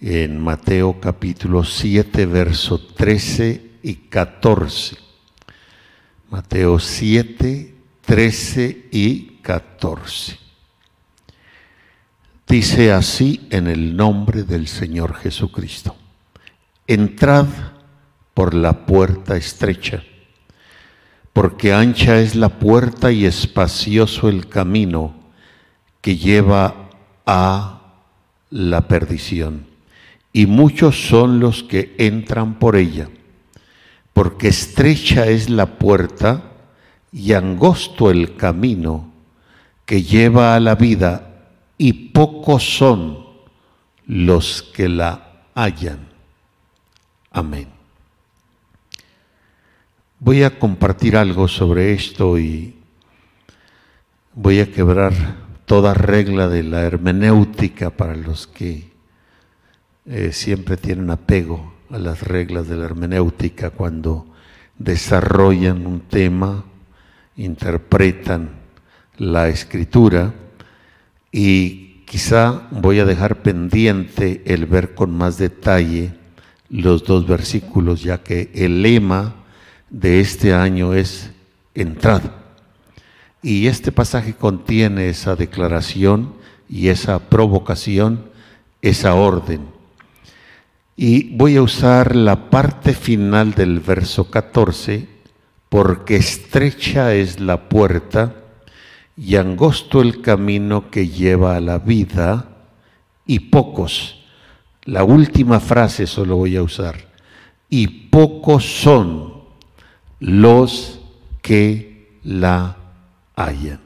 en Mateo capítulo 7, verso 13 y 14. Mateo 7, 13 y 14. Dice así en el nombre del Señor Jesucristo. Entrad por la puerta estrecha, porque ancha es la puerta y espacioso el camino que lleva a la perdición, y muchos son los que entran por ella, porque estrecha es la puerta y angosto el camino que lleva a la vida, y pocos son los que la hallan. Amén. Voy a compartir algo sobre esto y voy a quebrar toda regla de la hermenéutica para los que eh, siempre tienen apego a las reglas de la hermenéutica cuando desarrollan un tema, interpretan la escritura y quizá voy a dejar pendiente el ver con más detalle los dos versículos, ya que el lema de este año es entrad. Y este pasaje contiene esa declaración y esa provocación, esa orden. Y voy a usar la parte final del verso 14, porque estrecha es la puerta y angosto el camino que lleva a la vida, y pocos, la última frase solo voy a usar, y pocos son los que la hallan.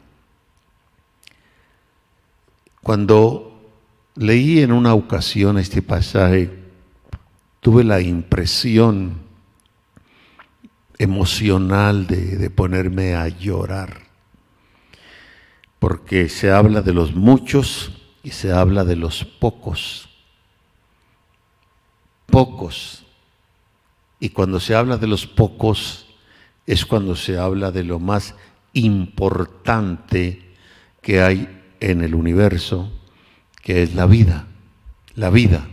Cuando leí en una ocasión este pasaje, tuve la impresión emocional de, de, ponerme a llorar, porque se habla de los muchos y se habla de los pocos. Pocos. Y cuando se habla de los pocos, es cuando se habla de lo más importante que hay en el universo, que es la vida. La vida.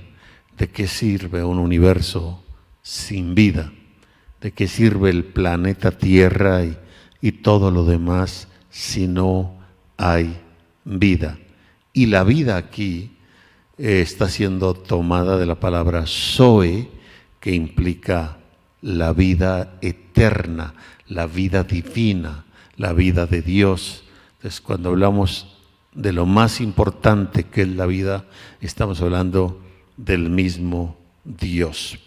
¿De qué sirve un universo sin vida? ¿De qué sirve el planeta Tierra y, todo lo demás si no hay vida? Y la vida aquí eh, está siendo tomada de la palabra Zoe, que implica la vida eterna, la vida divina, la vida de Dios. Entonces, cuando hablamos de lo más importante que es la vida, estamos hablando del mismo Dios.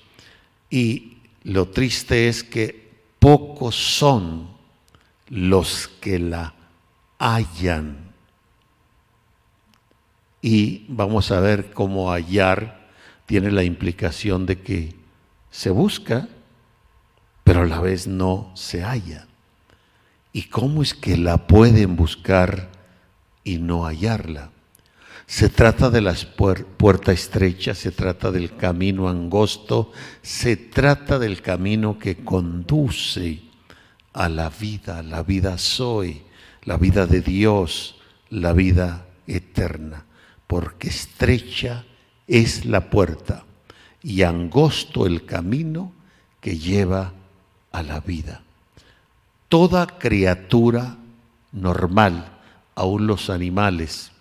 Y lo triste es que pocos son los que la hallan. Y vamos a ver cómo hallar tiene la implicación de que se busca, pero a la vez no se halla. ¿Y cómo es que la pueden buscar y no hallarla? Se trata de la puerta estrecha, se trata del camino angosto, se trata del camino que conduce a la vida, la vida soy, la vida de Dios, la vida eterna, porque estrecha es la puerta y angosto el camino que lleva a la vida. Toda criatura normal, aún los animales,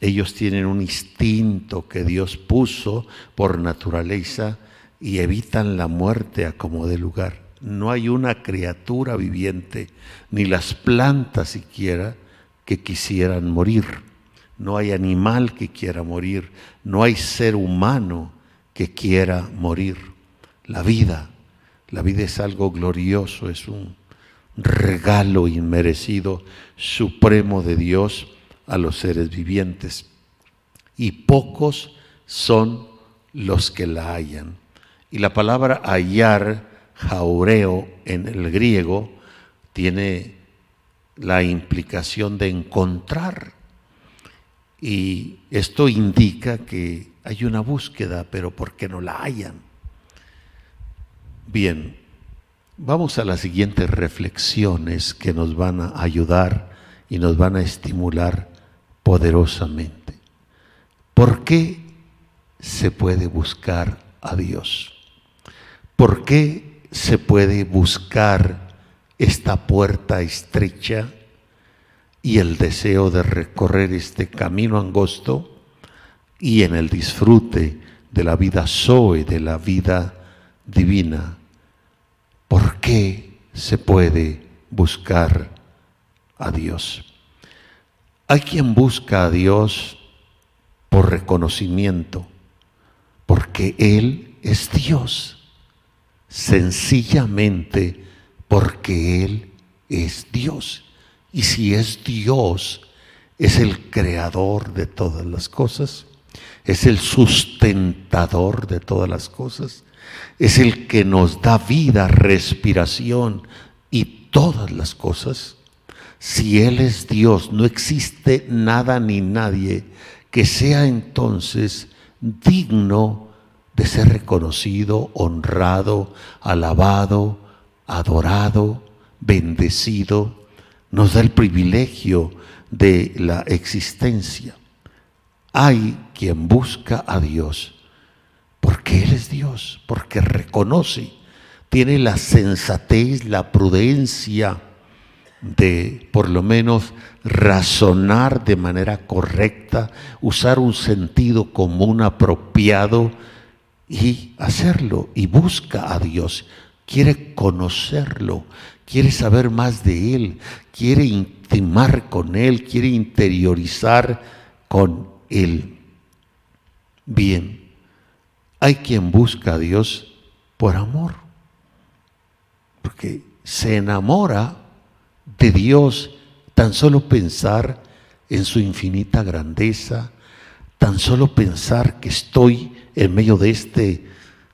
ellos tienen un instinto que Dios puso por naturaleza y evitan la muerte a como de lugar. No hay una criatura viviente, ni las plantas siquiera, que quisieran morir. No hay animal que quiera morir. No hay ser humano que quiera morir. La vida la vida es algo glorioso, es un regalo inmerecido, supremo de Dios a los seres vivientes. Y pocos son los que la hallan. Y la palabra hallar, jaureo, en el griego, tiene la implicación de encontrar. Y esto indica que hay una búsqueda, pero ¿por qué no la hallan? Bien, vamos a las siguientes reflexiones que nos van a ayudar y nos van a estimular poderosamente. ¿Por qué se puede buscar a Dios? ¿Por qué se puede buscar esta puerta estrecha y el deseo de recorrer este camino angosto y en el disfrute de la vida Zoe, de la vida divina? ¿Por qué se puede buscar a Dios? Hay quien busca a Dios por reconocimiento, porque Él es Dios, sencillamente porque Él es Dios. Y si es Dios, es el creador de todas las cosas, es el sustentador de todas las cosas, es el que nos da vida, respiración y todas las cosas. Si Él es Dios, no existe nada ni nadie que sea entonces digno de ser reconocido, honrado, alabado, adorado, bendecido, nos da el privilegio de la existencia. Hay quien busca a Dios porque Él es Dios, porque reconoce, tiene la sensatez, la prudencia de por lo menos razonar de manera correcta, usar un sentido común apropiado y hacerlo y busca a Dios, quiere conocerlo, quiere saber más de Él, quiere intimar con Él, quiere interiorizar con Él. Bien, hay quien busca a Dios por amor, porque se enamora de Dios tan solo pensar en su infinita grandeza, tan solo pensar que estoy en medio de este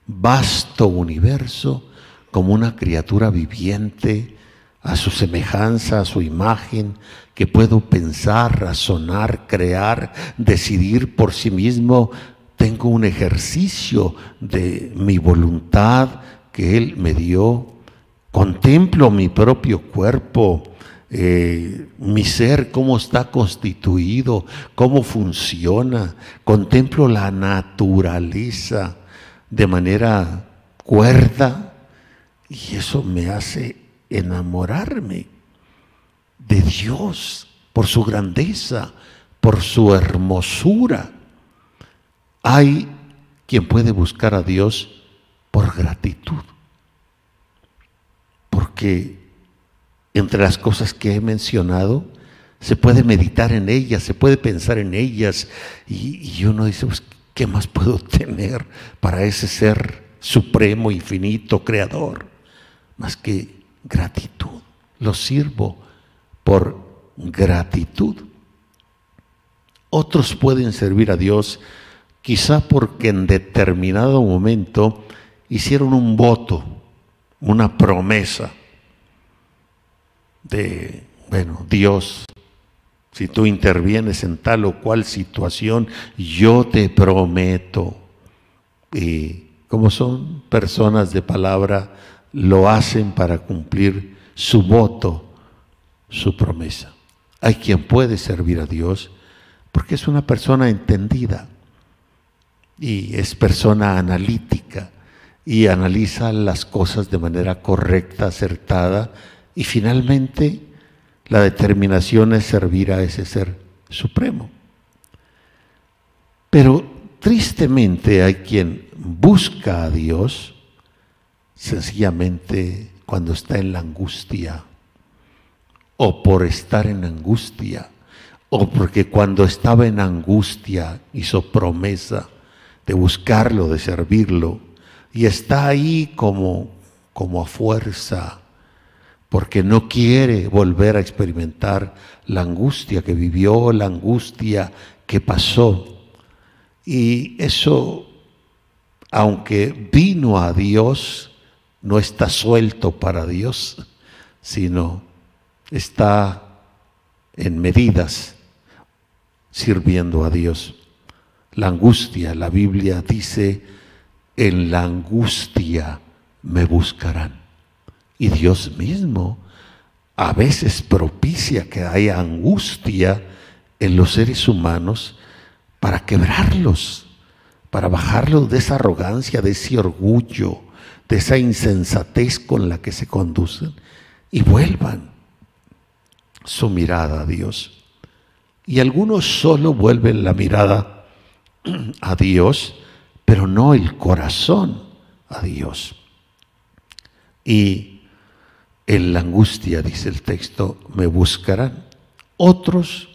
vasto universo como una criatura viviente, a su semejanza, a su imagen, que puedo pensar, razonar, crear, decidir por sí mismo. Tengo un ejercicio de mi voluntad que Él me dio. Contemplo mi propio cuerpo, eh, mi ser, cómo está constituido, cómo funciona. Contemplo la naturaleza de manera cuerda y eso me hace enamorarme de Dios por su grandeza, por su hermosura. Hay quien puede buscar a Dios por gratitud, porque entre las cosas que he mencionado, se puede meditar en ellas, se puede pensar en ellas, y, uno dice, pues, ¿qué más puedo tener para ese ser supremo, infinito, creador? Más que gratitud. Lo sirvo por gratitud. Otros pueden servir a Dios quizá porque en determinado momento hicieron un voto, una promesa de, bueno, Dios, si tú intervienes en tal o cual situación, yo te prometo. Y como son personas de palabra, lo hacen para cumplir su voto, su promesa. Hay quien puede servir a Dios porque es una persona entendida y es persona analítica y analiza las cosas de manera correcta, acertada y finalmente, la determinación es servir a ese ser supremo. Pero tristemente hay quien busca a Dios sencillamente cuando está en la angustia, o por estar en angustia, o porque cuando estaba en angustia hizo promesa de buscarlo, de servirlo, y está ahí como, como a fuerza porque no quiere volver a experimentar la angustia que vivió, la angustia que pasó. Y eso, aunque vino a Dios, no está suelto para Dios, sino está en medidas sirviendo a Dios. La angustia, la Biblia dice, en la angustia me buscarán. Y Dios mismo a veces propicia que haya angustia en los seres humanos para quebrarlos, para bajarlos de esa arrogancia, de ese orgullo, de esa insensatez con la que se conducen y vuelvan su mirada a Dios. Y algunos solo vuelven la mirada a Dios, pero no el corazón a Dios. Y en la angustia, dice el texto, me buscarán. Otros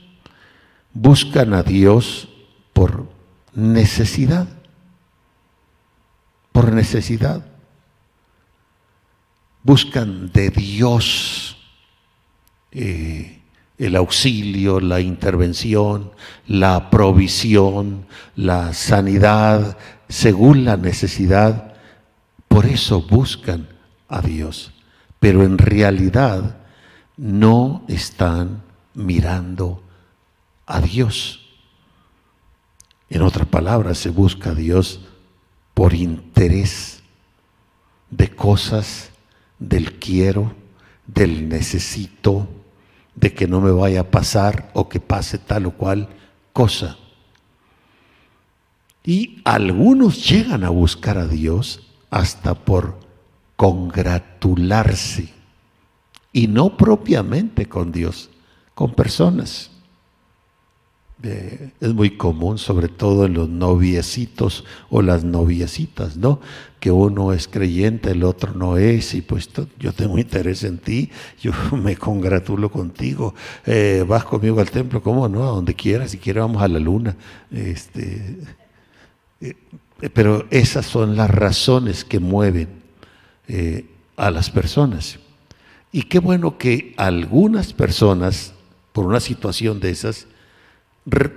buscan a Dios por necesidad, por necesidad. Buscan de Dios eh, el auxilio, la intervención, la provisión, la sanidad, según la necesidad. Por eso buscan a Dios, pero en realidad no están mirando a Dios. En otras palabras, se busca a Dios por interés de cosas del quiero, del necesito, de que no me vaya a pasar o que pase tal o cual cosa. Y algunos llegan a buscar a Dios hasta por congratularse, y no propiamente con Dios, con personas es muy común, sobre todo en los noviecitos o las noviecitas, ¿no? Que uno es creyente, el otro no es, y pues yo tengo interés en ti, yo me congratulo contigo, eh, vas conmigo al templo, ¿cómo no? A donde quieras, si quieres vamos a la luna. Este, eh, pero esas son las razones que mueven eh, a las personas. Y qué bueno que algunas personas, por una situación de esas,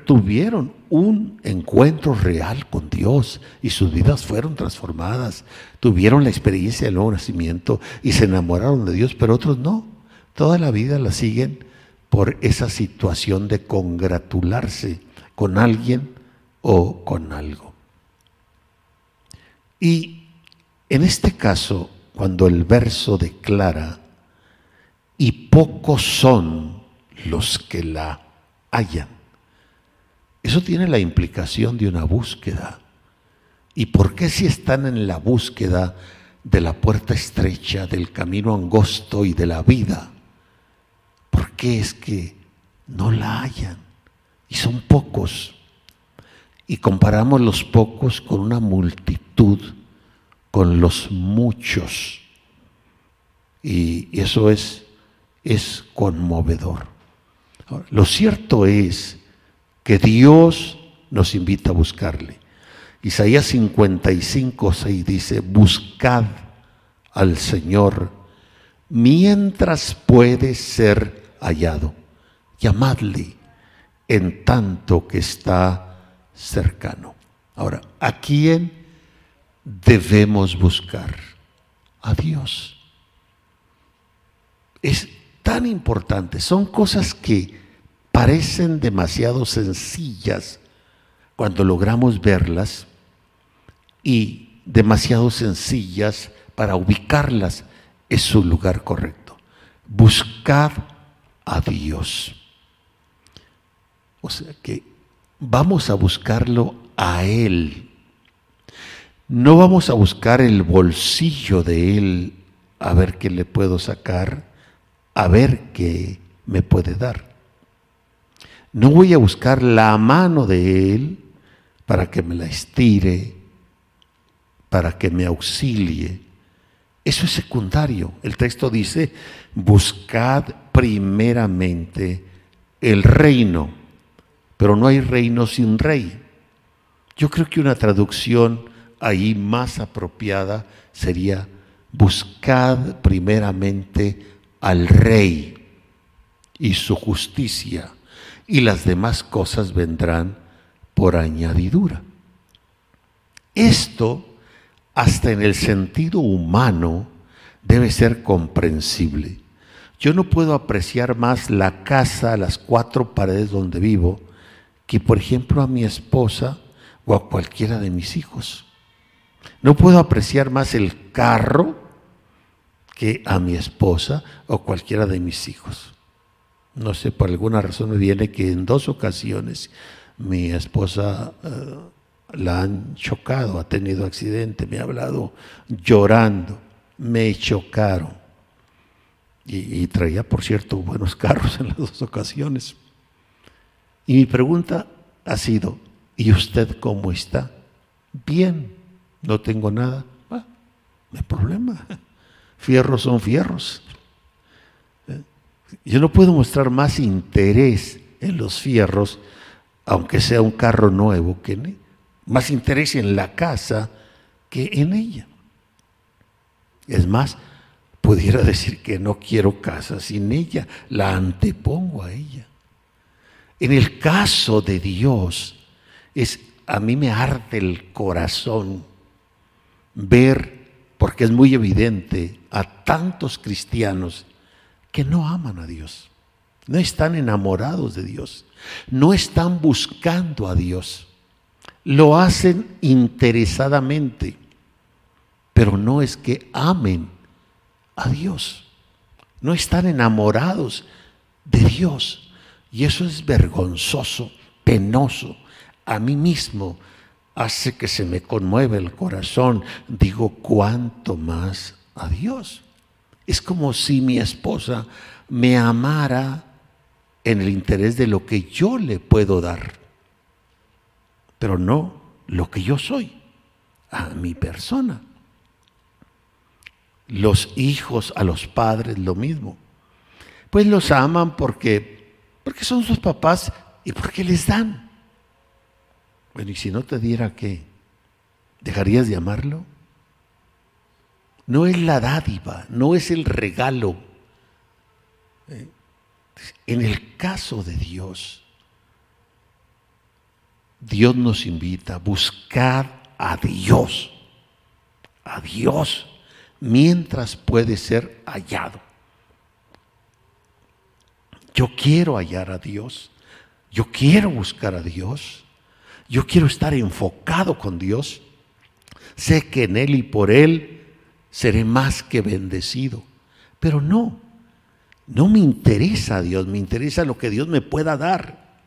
tuvieron un encuentro real con Dios y sus vidas fueron transformadas, tuvieron la experiencia del nuevo nacimiento y se enamoraron de Dios, pero otros no. Toda la vida la siguen por esa situación de congratularse con alguien o con algo. Y en este caso, cuando el verso declara, y pocos son los que la hallan, eso tiene la implicación de una búsqueda. ¿Y por qué si están en la búsqueda de la puerta estrecha, del camino angosto y de la vida? ¿Por qué es que no la hallan? Y son pocos. Y comparamos los pocos con una multitud, con los muchos. Y eso es, es conmovedor. lo cierto es que Dios nos invita a buscarle. Isaías 55, 6 dice, buscad al Señor mientras puede ser hallado. Llamadle en tanto que está cercano. Ahora, ¿a quién debemos buscar? A Dios. Es tan importante, son cosas que parecen demasiado sencillas cuando logramos verlas y demasiado sencillas para ubicarlas en su lugar correcto. Buscad a Dios. O sea que vamos a buscarlo a Él. No vamos a buscar el bolsillo de Él a ver qué le puedo sacar, a ver qué me puede dar. No voy a buscar la mano de Él para que me la estire, para que me auxilie. Eso es secundario. El texto dice, buscad primeramente el reino, pero no hay reino sin rey. Yo creo que una traducción ahí más apropiada sería, buscad primeramente al rey y su justicia y las demás cosas vendrán por añadidura. Esto, hasta en el sentido humano, debe ser comprensible. Yo no puedo apreciar más la casa, las cuatro paredes donde vivo, que por ejemplo a mi esposa o a cualquiera de mis hijos. No puedo apreciar más el carro que a mi esposa o cualquiera de mis hijos. No sé, por alguna razón me viene que en dos ocasiones mi esposa eh, la han chocado, ha tenido accidente, me ha hablado llorando, me chocaron. Y, y, traía, por cierto, buenos carros en las dos ocasiones. Y mi pregunta ha sido, ¿y usted cómo está? Bien, no tengo nada. Ah, no hay problema. Fierros son fierros. Yo no puedo mostrar más interés en los fierros, aunque sea un carro nuevo, que más interés en la casa que en ella. Es más, pudiera decir que no quiero casa sin ella, la antepongo a ella. En el caso de Dios, es a mí me arde el corazón ver, porque es muy evidente, a tantos cristianos que no aman a Dios, no están enamorados de Dios, no están buscando a Dios, lo hacen interesadamente, pero no es que amen a Dios, no están enamorados de Dios. Y eso es vergonzoso, penoso a mí mismo hace que se me conmueve el corazón. Digo, ¿cuánto más a Dios? Es como si mi esposa me amara en el interés de lo que yo le puedo dar, pero no lo que yo soy, a mi persona. Los hijos a los padres lo mismo. Pues los aman porque, porque son sus papás y porque les dan. Bueno, y si no te diera qué, ¿dejarías de amarlo? No es la dádiva, no es el regalo. En el caso de Dios, Dios nos invita a buscar a Dios, a Dios, mientras puede ser hallado. Yo quiero hallar a Dios, yo quiero buscar a Dios. Yo quiero estar enfocado con Dios. Sé que en Él y por Él seré más que bendecido. Pero no, no me interesa Dios, me interesa lo que Dios me pueda dar.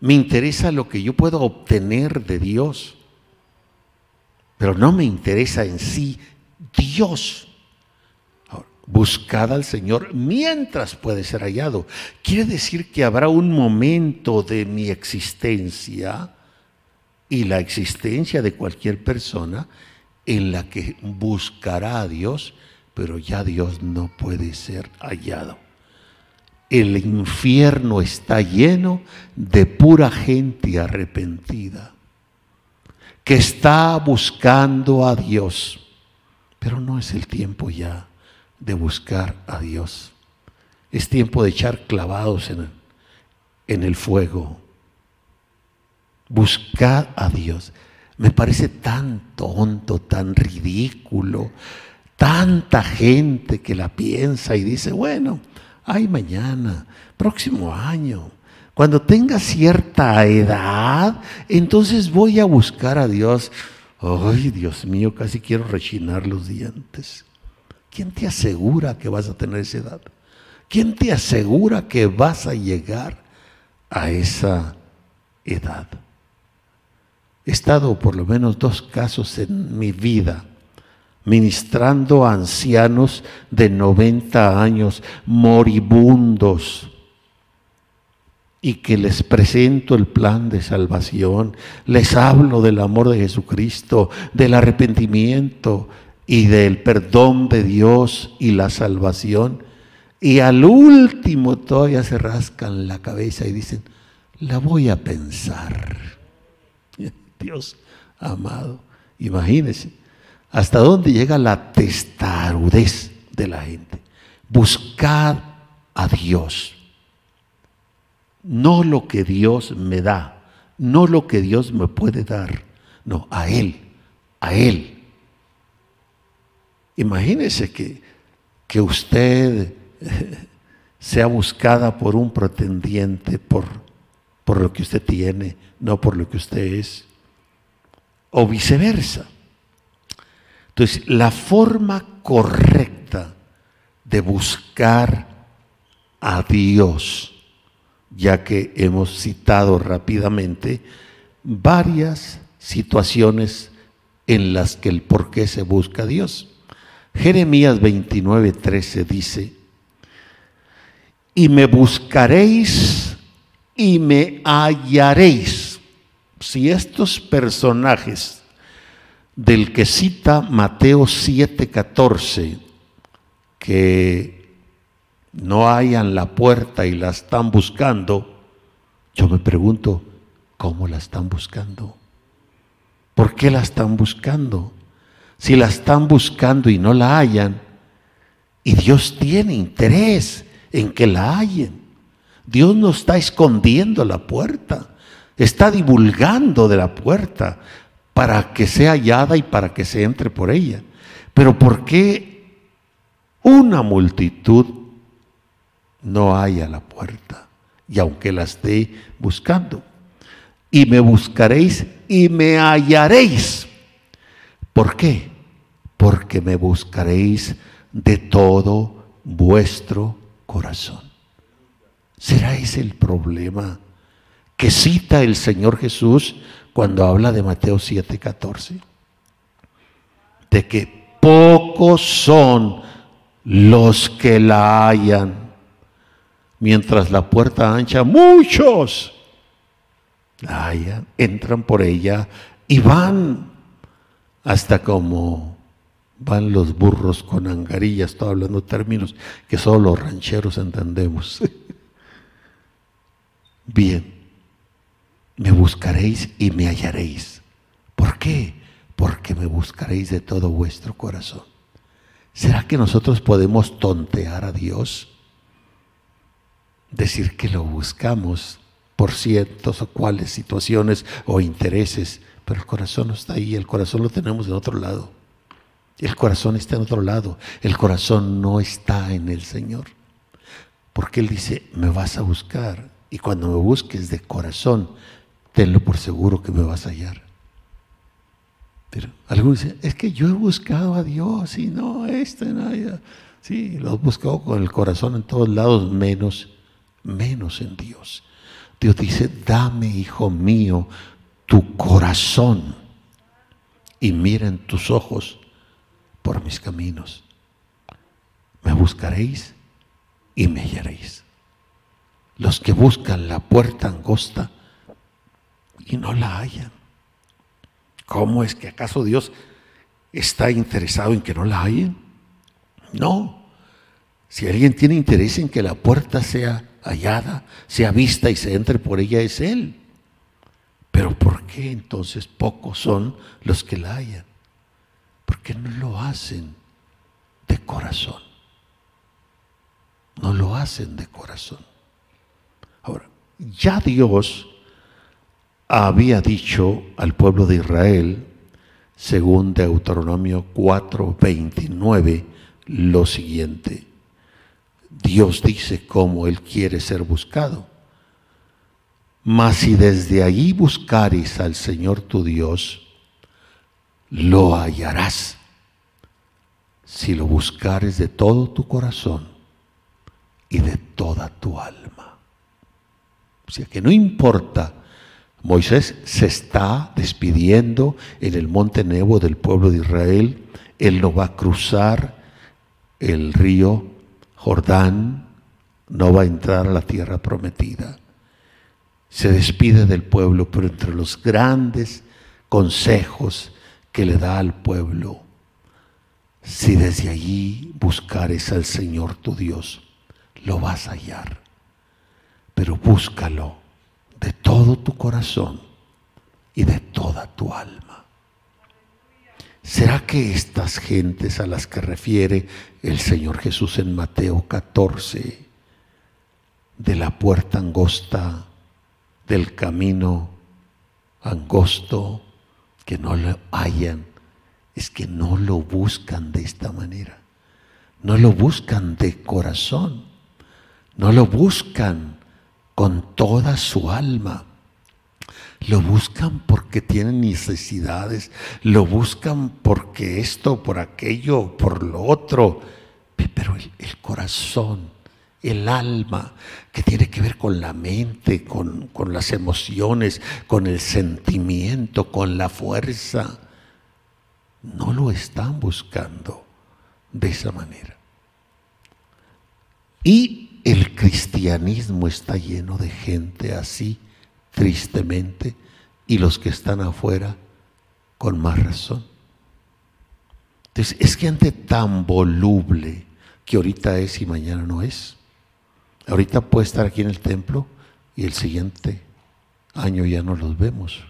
Me interesa lo que yo puedo obtener de Dios. Pero no me interesa en sí Dios. Buscad al Señor mientras puede ser hallado. Quiere decir que habrá un momento de mi existencia y la existencia de cualquier persona en la que buscará a Dios, pero ya Dios no puede ser hallado. El infierno está lleno de pura gente arrepentida, que está buscando a Dios, pero no es el tiempo ya de buscar a Dios. Es tiempo de echar clavados en, el fuego Buscad a Dios. Me parece tan tonto, tan ridículo, tanta gente que la piensa y dice, bueno, ay mañana, próximo año, cuando tenga cierta edad, entonces voy a buscar a Dios. Ay, Dios mío, casi quiero rechinar los dientes. ¿Quién te asegura que vas a tener esa edad? ¿Quién te asegura que vas a llegar a esa edad? He estado por lo menos dos casos en mi vida ministrando a ancianos de 90 años, moribundos, y que les presento el plan de salvación, les hablo del amor de Jesucristo, del arrepentimiento y del perdón de Dios y la salvación, y al último todavía se rascan la cabeza y dicen, la voy a pensar. Dios amado. Imagínense hasta dónde llega la testarudez de la gente. Buscad a Dios. No lo que Dios me da, no lo que Dios me puede dar, no, a Él, a Él. Imagínese que, que usted sea buscada por un pretendiente por, por lo que usted tiene, no por lo que usted es o viceversa. Entonces, la forma correcta de buscar a Dios, ya que hemos citado rápidamente varias situaciones en las que el por qué se busca a Dios. Jeremías 29, 13 dice, y me buscaréis y me hallaréis. Si estos personajes del que cita Mateo 7, 14, que no hayan la puerta y la están buscando, yo me pregunto, ¿cómo la están buscando? ¿Por qué la están buscando? Si la están buscando y no la hallan, y Dios tiene interés en que la hallen. Dios no está escondiendo la puerta, está divulgando de la puerta para que sea hallada y para que se entre por ella. Pero ¿por qué una multitud no haya la puerta? Y aunque la esté buscando, y me buscaréis y me hallaréis. ¿Por qué? Porque me buscaréis de todo vuestro corazón. ¿Será ese el problema que cita el Señor Jesús cuando habla de Mateo 7:14? De que pocos son los que la hallan, mientras la puerta ancha, muchos entran por ella y van hasta como van los burros con angarillas, estoy hablando términos que solo los rancheros entendemos. Bien, me buscaréis y me hallaréis. ¿Por qué? Porque me buscaréis de todo vuestro corazón. ¿Será que nosotros podemos tontear a Dios? Decir que lo buscamos por ciertos o cuales situaciones o intereses, pero el corazón no está ahí, el corazón lo tenemos en otro lado. El corazón está en otro lado, el corazón no está en el Señor. Porque Él dice, me vas a buscar y cuando me busques de corazón, tenlo por seguro que me vas a hallar. Pero algunos dicen, es que yo he buscado a Dios y no, este, no, sí, lo he buscado con el corazón en todos lados, menos, menos en Dios. Dios dice, dame, hijo mío, tu corazón y miren tus ojos por mis caminos. Me buscaréis y me hallaréis. Los que buscan la puerta angosta y no la hallan. ¿Cómo es que acaso Dios está interesado en que no la hallen? No. Si alguien tiene interés en que la puerta sea hallada, sea vista y se entre por ella es Él. Pero ¿por qué entonces pocos son los que la hallan? Porque no lo hacen de corazón. No lo hacen de corazón. Ahora, ya Dios había dicho al pueblo de Israel, según Deuteronomio 4:29, lo siguiente. Dios dice cómo Él quiere ser buscado. Mas si desde allí buscares al Señor tu Dios, lo hallarás. Si lo buscares de todo tu corazón y de toda tu alma. O sea que no importa, Moisés se está despidiendo en el monte Nebo del pueblo de Israel, él no va a cruzar el río Jordán no va a entrar a la tierra prometida. Se despide del pueblo, pero entre los grandes consejos que le da al pueblo, si desde allí buscares al Señor tu Dios, lo vas a hallar. Pero búscalo de todo tu corazón y de toda tu alma. ¿Será que estas gentes a las que refiere el Señor Jesús en Mateo 14, de la puerta angosta, del camino angosto, que no lo hallan, es que no lo buscan de esta manera, no lo buscan de corazón, no lo buscan con toda su alma, lo buscan porque tienen necesidades, lo buscan porque esto, por aquello, por lo otro. Pero el, corazón el alma, que tiene que ver con la mente, con, con las emociones, con el sentimiento, con la fuerza, no lo están buscando de esa manera. Y el cristianismo está lleno de gente así, tristemente, y los que están afuera con más razón. Entonces, es gente tan voluble que ahorita es y mañana no es. Ahorita puede estar aquí en el templo y el siguiente año ya no los vemos.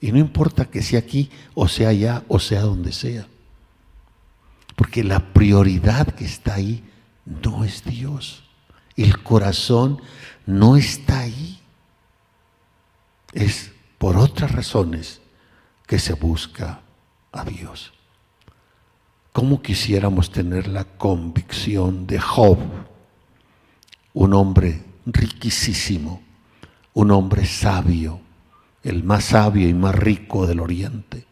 Y no importa que sea aquí o sea allá o sea donde sea. Porque la prioridad que está ahí no es Dios. El corazón no está ahí. Es por otras razones que se busca a Dios. ¿Cómo quisiéramos tener la convicción de Job? Un hombre riquísimo, un hombre sabio, el más sabio y más rico del oriente,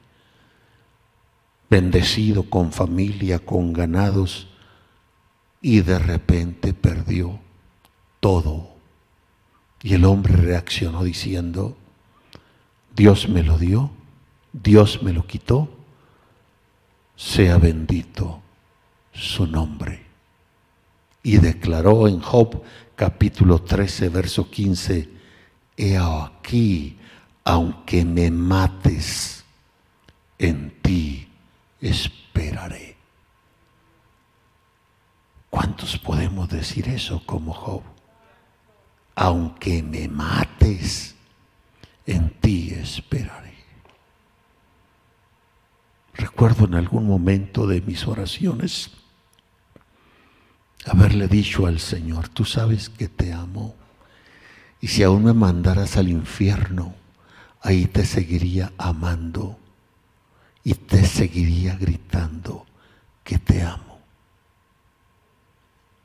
bendecido con familia, con ganados, y de repente perdió todo. Y el hombre reaccionó diciendo, Dios me lo dio, Dios me lo quitó, sea bendito su nombre. Y declaró en Job capítulo 13, verso 15, he aquí, aunque me mates, en ti esperaré. ¿Cuántos podemos decir eso como Job? Aunque me mates, en ti esperaré. Recuerdo en algún momento de mis oraciones haberle dicho al Señor, tú sabes que te amo, y si aún me mandaras al infierno, ahí te seguiría amando y te seguiría gritando que te amo.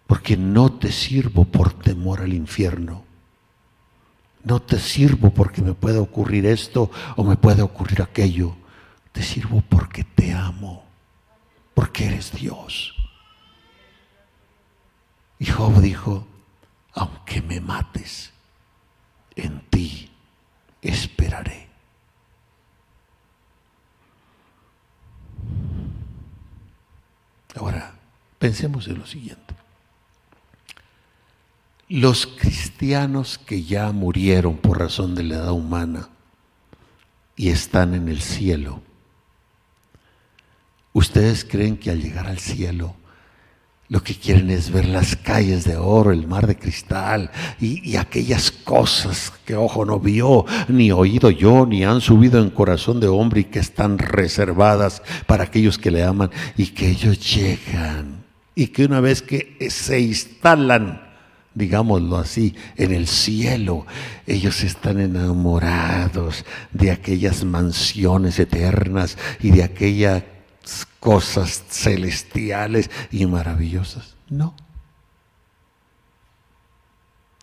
Porque no te sirvo por temor al infierno. No te sirvo porque me puede ocurrir esto o me puede ocurrir aquello. Te sirvo porque te amo, porque eres Dios. Y Job dijo, aunque me mates, en ti esperaré. Ahora, pensemos en lo siguiente. Los cristianos que ya murieron por razón de la edad humana y están en el cielo, ¿ustedes creen que al llegar al cielo lo que quieren es ver las calles de oro, el mar de cristal y, aquellas cosas que ojo no vio, ni oído yo, ni han subido en corazón de hombre y que están reservadas para aquellos que le aman y que ellos llegan y que una vez que se instalan, digámoslo así, en el cielo, ellos están enamorados de aquellas mansiones eternas y de aquella cosas celestiales y maravillosas. No.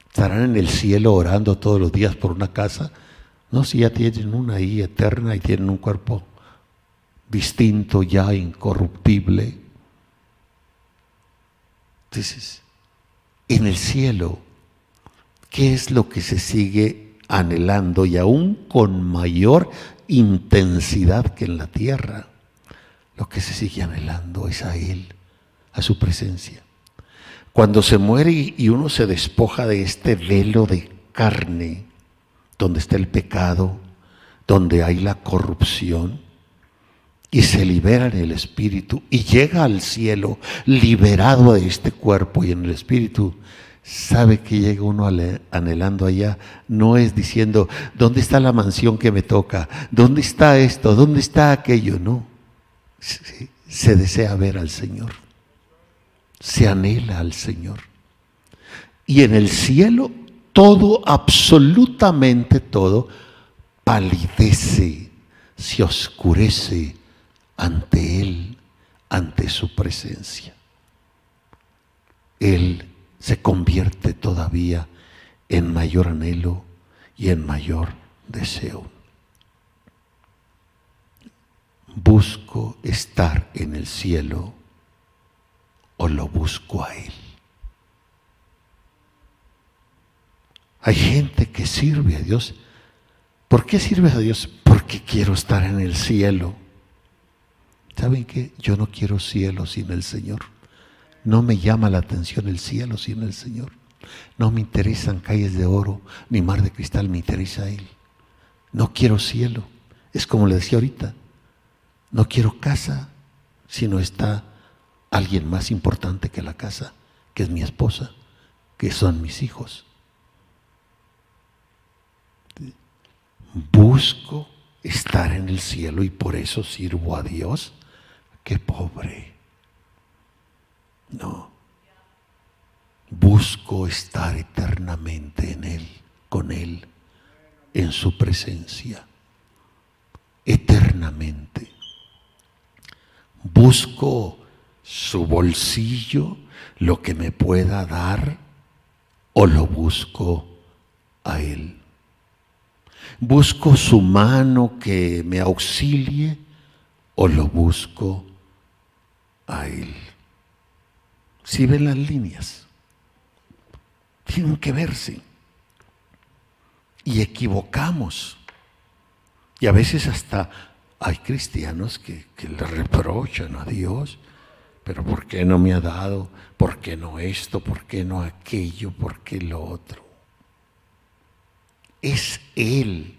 ¿Estarán en el cielo orando todos los días por una casa? No, si ya tienen una ahí eterna y tienen un cuerpo distinto, ya incorruptible. Entonces, en el cielo, ¿qué es lo que se sigue anhelando y aún con mayor intensidad que en la tierra? lo que se sigue anhelando es a Él, a su presencia. Cuando se muere y uno se despoja de este velo de carne, donde está el pecado, donde hay la corrupción, y se libera en el espíritu y llega al cielo liberado de este cuerpo y en el espíritu, sabe que llega uno anhelando allá, no es diciendo, ¿dónde está la mansión que me toca? ¿Dónde está esto? ¿Dónde está aquello? No se desea ver al Señor, se anhela al Señor. Y en el cielo todo, absolutamente todo, palidece, se oscurece ante Él, ante su presencia. Él se convierte todavía en mayor anhelo y en mayor deseo busco estar en el cielo o lo busco a Él. Hay gente que sirve a Dios. ¿Por qué sirve a Dios? Porque quiero estar en el cielo. ¿Saben qué? Yo no quiero cielo sin el Señor. No me llama la atención el cielo sin el Señor. No me interesan calles de oro ni mar de cristal, me interesa Él. No quiero cielo. Es como le decía ahorita, no quiero casa si no está alguien más importante que la casa, que es mi esposa, que son mis hijos. Busco estar en el cielo y por eso sirvo a Dios. Qué pobre. No. Busco estar eternamente en Él, con Él, en su presencia, eternamente. Busco su bolsillo, lo que me pueda dar, o lo busco a Él. Busco su mano que me auxilie, o lo busco a Él. Si ven las líneas, tienen que verse. Y equivocamos. Y a veces hasta hay cristianos que, que le reprochan a Dios, pero ¿por qué no me ha dado? ¿Por qué no esto? ¿Por qué no aquello? ¿Por qué lo otro? Es Él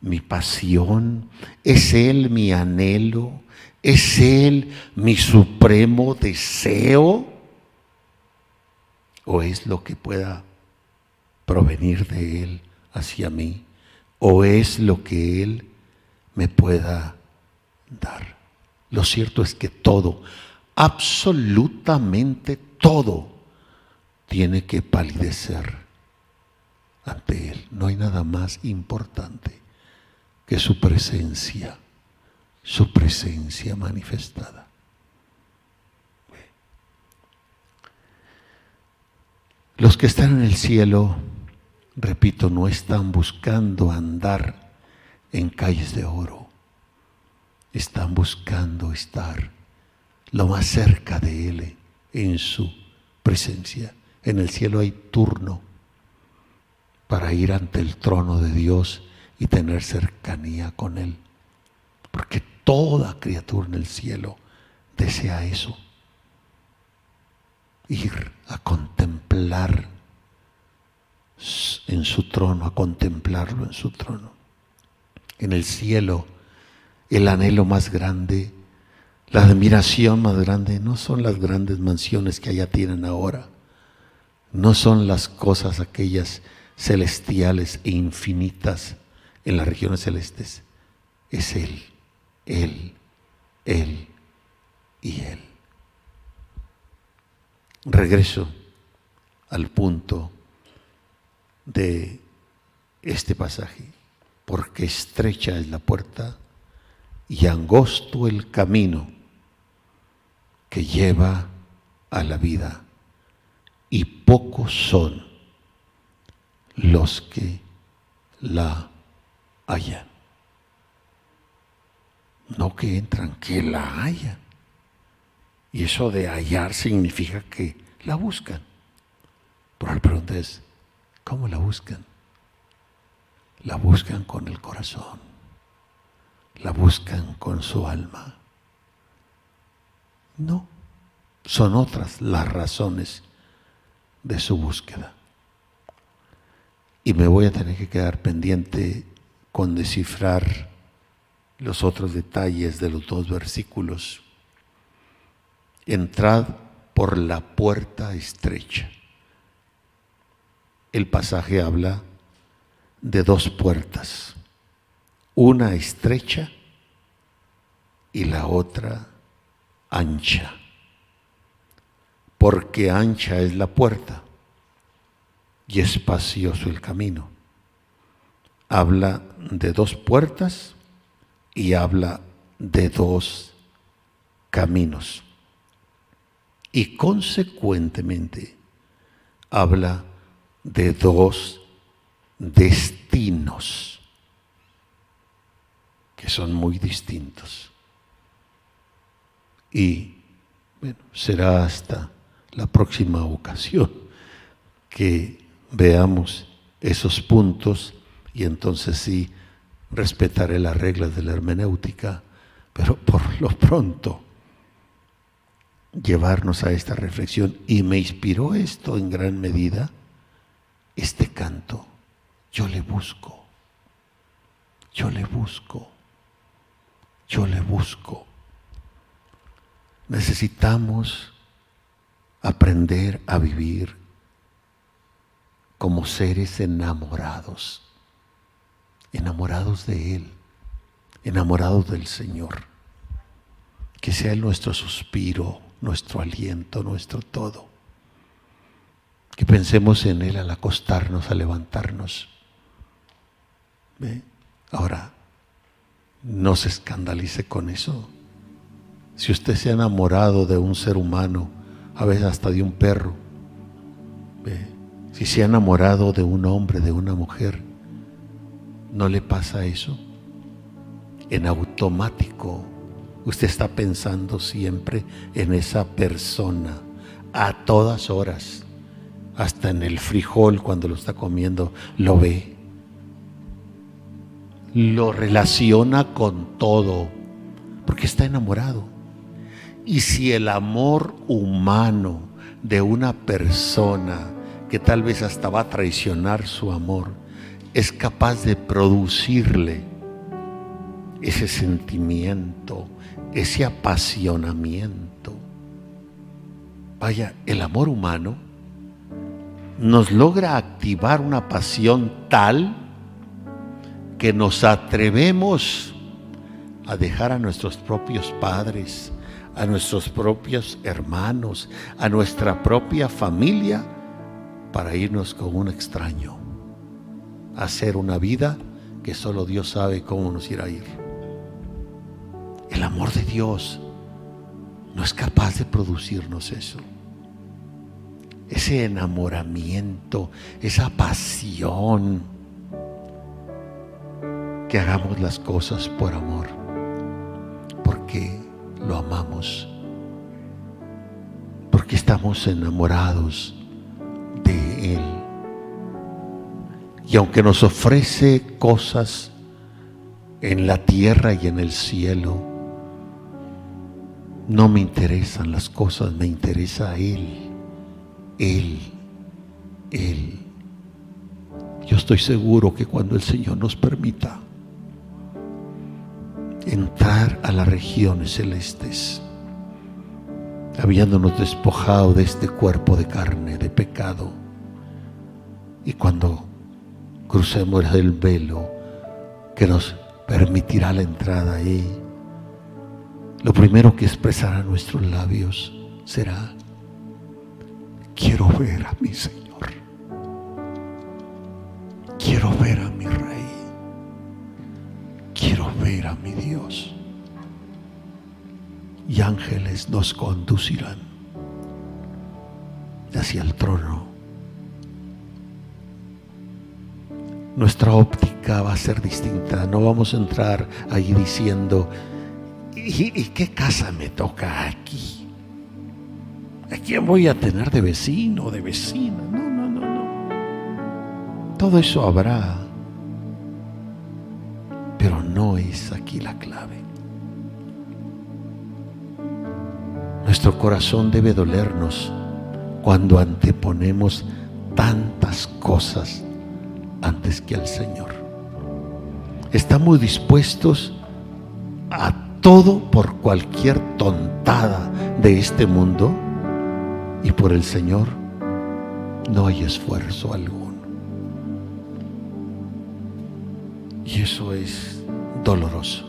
mi pasión, es Él mi anhelo, es Él mi supremo deseo, o es lo que pueda provenir de Él hacia mí, o es lo que Él me pueda dar. Lo cierto es que todo, absolutamente todo, tiene que palidecer ante Él. No hay nada más importante que su presencia, su presencia manifestada. Los que están en el cielo, repito, no están buscando andar en calles de oro, están buscando estar lo más cerca de Él en su presencia. En el cielo hay turno para ir ante el trono de Dios y tener cercanía con Él. Porque toda criatura en el cielo desea eso. Ir a contemplar en su trono, a contemplarlo en su trono. En el cielo, el anhelo más grande, la admiración más grande, no son las grandes mansiones que allá tienen ahora, no son las cosas aquellas celestiales e infinitas en las regiones celestes es Él, Él, Él y Él. Regreso al punto de este pasaje, porque estrecha es la puerta y angosto el camino que lleva a la vida, y pocos son los que la hallan. No que entran, que la hallan. Y eso de hallar significa que la buscan. Pero la pregunta es, ¿cómo la buscan? La buscan con el corazón. La buscan con su alma. No, son otras las razones de su búsqueda. Y me voy a tener que quedar pendiente con descifrar los otros detalles de los dos versículos. Entrad por la puerta estrecha. El pasaje habla de dos puertas, una estrecha y la otra ancha, porque ancha es la puerta y espacioso el camino habla de dos puertas y habla de dos caminos. Y consecuentemente habla de dos destinos que son muy distintos. Y bueno, será hasta la próxima ocasión que veamos esos puntos y entonces sí respetaré las reglas de la hermenéutica, pero por lo pronto llevarnos a esta reflexión. Y me inspiró esto en gran medida, este canto, yo le busco, yo le busco, yo le busco. Necesitamos aprender a vivir como seres enamorados, enamorados de Él, enamorados del Señor. Que sea Él nuestro suspiro, nuestro aliento, nuestro todo. Que pensemos en Él al acostarnos, al levantarnos. Ahora, no se escandalice con eso. Si usted se ha enamorado de un ser humano, a veces hasta de un perro, si se ha enamorado de un hombre, de una mujer, ¿no le pasa eso? En automático, usted está pensando siempre en esa persona, a todas horas, hasta en el frijol cuando lo está comiendo, lo ve. Lo relaciona con todo, porque está enamorado. Y si el amor humano de una persona que tal vez hasta va a traicionar su amor, es capaz de producirle ese sentimiento, ese apasionamiento. Vaya, el amor humano nos logra activar una pasión tal que nos atrevemos a dejar a nuestros propios padres, a nuestros propios hermanos, a nuestra propia familia, para irnos con un extraño, hacer una vida que solo Dios sabe cómo nos irá a ir. El amor de Dios no es capaz de producirnos eso. Ese enamoramiento, esa pasión, que hagamos las cosas por amor, porque lo amamos, porque estamos enamorados de Él. Y aunque nos ofrece cosas en la tierra y en el cielo, no me interesan las cosas, me interesa Él, Él, Él. Yo estoy seguro que cuando el Señor nos permita, entrar a las regiones celestes, habiéndonos despojado de este cuerpo de carne, de pecado. Y cuando crucemos el velo que nos permitirá la entrada ahí, lo primero que expresará nuestros labios será, quiero ver a mi Señor, quiero ver a mi Rey quiero ver a mi Dios. Y ángeles nos conducirán hacia el trono. Nuestra óptica va a ser distinta. No vamos a entrar ahí diciendo, ¿y, qué casa me toca aquí? ¿A quién voy a tener de vecino, de vecina? No, no, no, no. Todo eso habrá pero no es aquí la clave. Nuestro corazón debe dolernos cuando anteponemos tantas cosas antes que al Señor. Estamos dispuestos a todo por cualquier tontada de este mundo y por el Señor no hay esfuerzo alguno. Y eso es doloroso.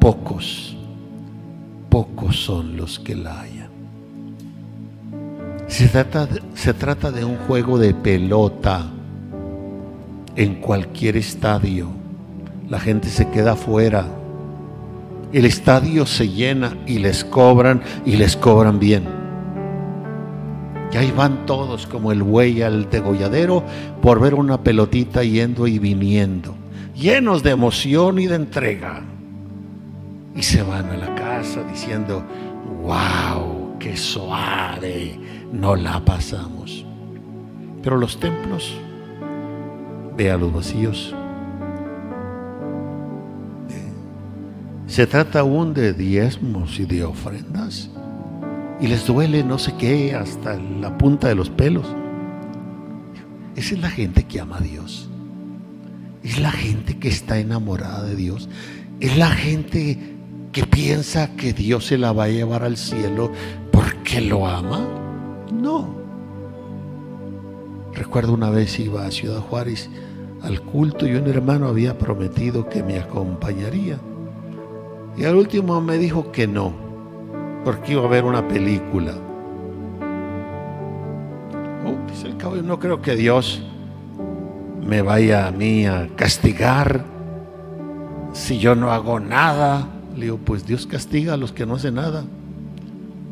Pocos, pocos son los que la hayan. Se trata, de, se trata de un juego de pelota en cualquier estadio. La gente se queda afuera. El estadio se llena y les cobran y les cobran bien. Y ahí van todos como el buey al degolladero por ver una pelotita yendo y viniendo llenos de emoción y de entrega. Y se van a la casa diciendo, wow, qué suave, no la pasamos. Pero los templos, ve a los vacíos. Se trata aún de diezmos y de ofrendas. Y les duele no sé qué hasta la punta de los pelos. Esa es la gente que ama a Dios. Es la gente que está enamorada de Dios. Es la gente que piensa que Dios se la va a llevar al cielo porque lo ama. No. Recuerdo una vez iba a Ciudad Juárez al culto y un hermano había prometido que me acompañaría. Y al último me dijo que no, porque iba a ver una película. Oh, dice el caballo, no creo que Dios me vaya a mí a castigar si yo no hago nada. Le digo, pues Dios castiga a los que no hacen nada.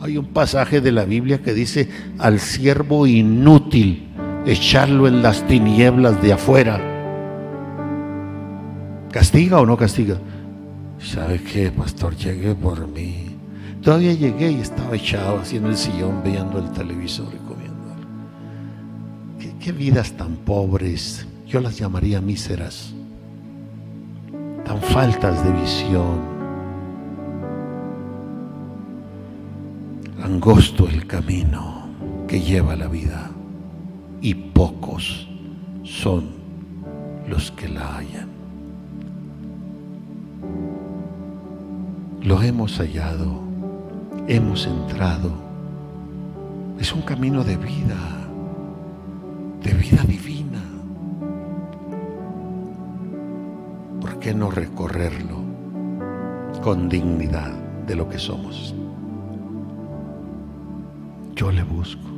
Hay un pasaje de la Biblia que dice, al siervo inútil, echarlo en las tinieblas de afuera. ¿Castiga o no castiga? ¿Sabe qué, pastor? Llegué por mí. Todavía llegué y estaba echado en el sillón viendo el televisor y comiendo ¿Qué, qué vidas tan pobres, yo las llamaría míseras, tan faltas de visión. Angosto el camino que lleva la vida y pocos son los que la hallan. Lo hemos hallado, hemos entrado. Es un camino de vida, de vida divina. ¿Por qué no recorrerlo con dignidad de lo que somos? Yo le busco.